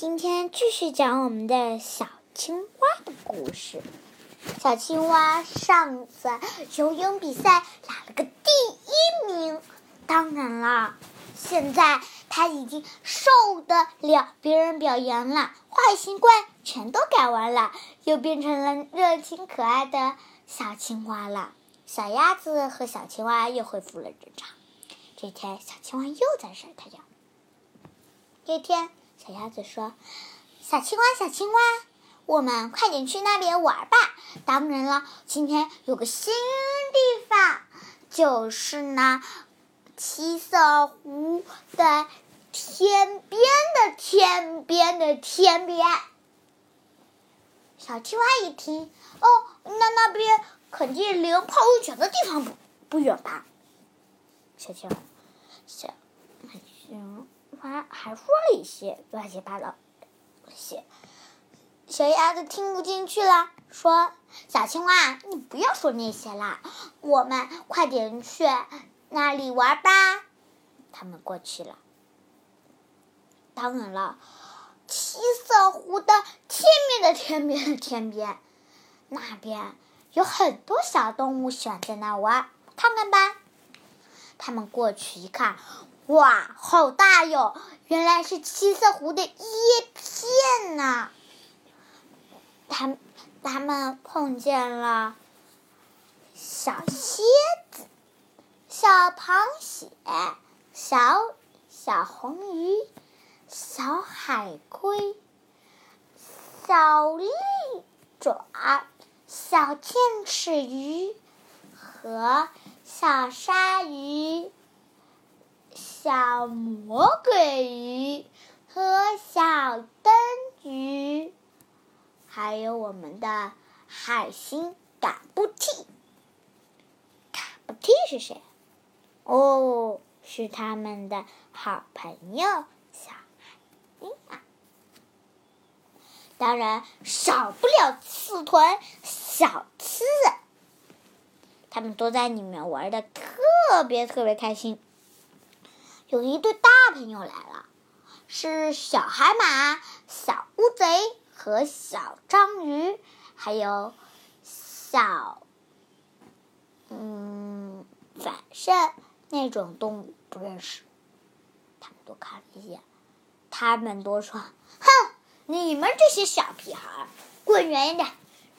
今天继续讲我们的小青蛙的故事。小青蛙上次游泳比赛拿了个第一名，当然了，现在它已经受得了别人表扬了，坏习惯全都改完了，又变成了热情可爱的小青蛙了。小鸭子和小青蛙又恢复了正常。这天，小青蛙又在晒太阳。这天。小鸭子说：“小青蛙，小青蛙，我们快点去那边玩吧！当然了，今天有个新地方，就是那七色湖的天边的天边的天边。”小青蛙一听，哦，那那边肯定离泡温泉的地方不不远吧？小青蛙，小，行。还还说了一些乱七八糟东西，小鸭子听不进去了，说：“小青蛙，你不要说那些啦，我们快点去那里玩吧。”他们过去了。当然了，七色湖的天边的天边的天边，那边有很多小动物喜欢在那玩，看看吧。他们过去一看。哇，好大哟！原来是七色湖的叶片呐。他他们碰见了小蝎子、小螃蟹、小小红鱼、小海龟、小利爪、小剑齿鱼和小鲨鱼。小魔鬼鱼和小灯鱼，还有我们的海星嘎布蒂。嘎布蒂是谁？哦，是他们的好朋友小海星啊。当然少不了刺豚、小刺，他们都在里面玩的特别特别开心。有一对大朋友来了，是小海马、小乌贼和小章鱼，还有小……嗯，反正那种动物不认识。他们都看了一眼，他们都说：“哼，你们这些小屁孩，滚远一点！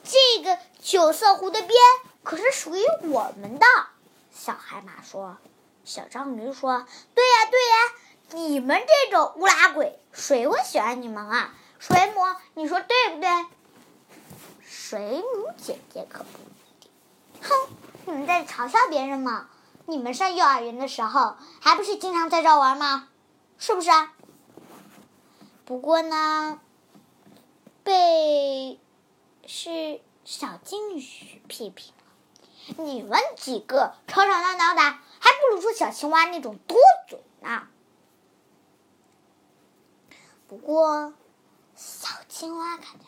这个九色湖的边可是属于我们的。”小海马说。小章鱼说：“对呀，对呀，你们这种乌拉鬼，谁会喜欢你们啊？水母，你说对不对？水母姐姐可不。哼，你们在嘲笑别人吗？你们上幼儿园的时候，还不是经常在这玩吗？是不是？不过呢，被是小金鱼批评。你们几个吵吵闹闹的。”还不如说小青蛙那种多嘴呢。不过，小青蛙看见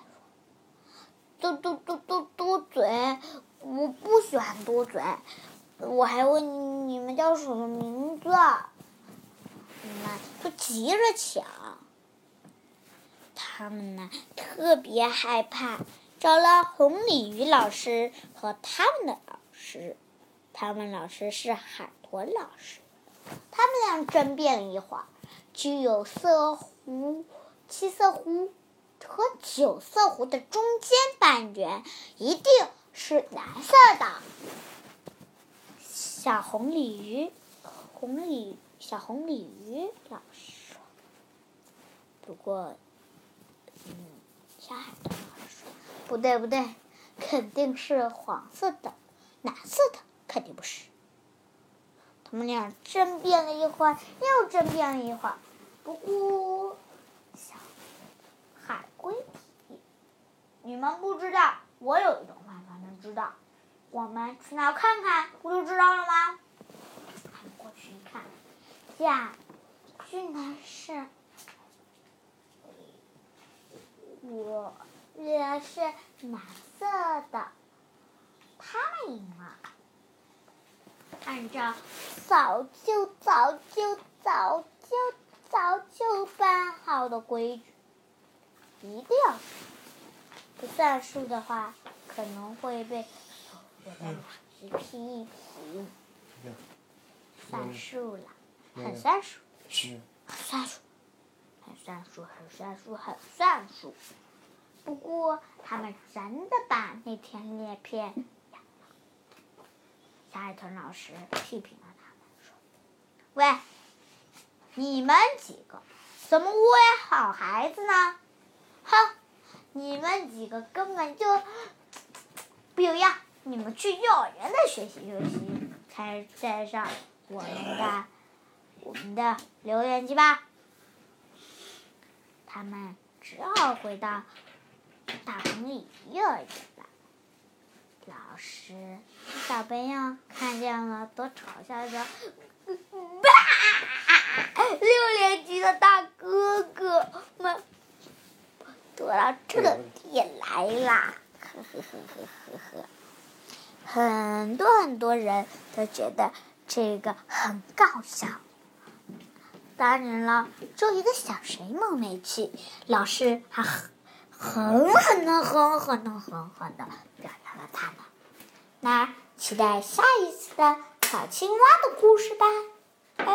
说：“嘟嘟嘟嘟嘟嘴，我不喜欢多嘴。我还问你们叫什么名字，你们都急着抢。他们呢，特别害怕，找了红鲤鱼老师和他们的师。他们老师是海豚老师，他们俩争辩了一会儿，九色湖、七色湖和九色湖的中间半圆一定是蓝色的。小红鲤鱼，红鲤小红鲤鱼老师说，不过，嗯，小海豚老师说，不对不对，肯定是黄色的、蓝色的。肯定不是。他们俩争辩了一会儿，又争辩了一会儿。不过，小海龟提议：“你们不知道，我有一种办法能知道。我们去那看看，不就知道了吗？”他们过去一看，呀，居然是，我原来是蓝色的。按照早就早就早就早就办好的规矩，一定要。算数的话，可能会被所有的老师批评。算数了，很算数，很算数，很算数，很算数，很算数。不过，他们真的把那天裂片。下一藤老师批评了他们说：“喂，你们几个怎么误会好孩子呢？哼，你们几个根本就不有样！你们去幼儿园再学习学习，才再上我们的我们的留言机吧。”他们只好回到。大棚里幼儿园了，老师小朋友看见了，都嘲笑着：“六年级的大哥哥们躲到这里来啦！”呵呵呵呵呵呵，很多很多人都觉得这个很搞笑。当然了，就一个小水母没去，老师还。狠狠的，狠狠的，狠狠的表扬了他们。那期待下一次的小青蛙的故事吧，拜拜。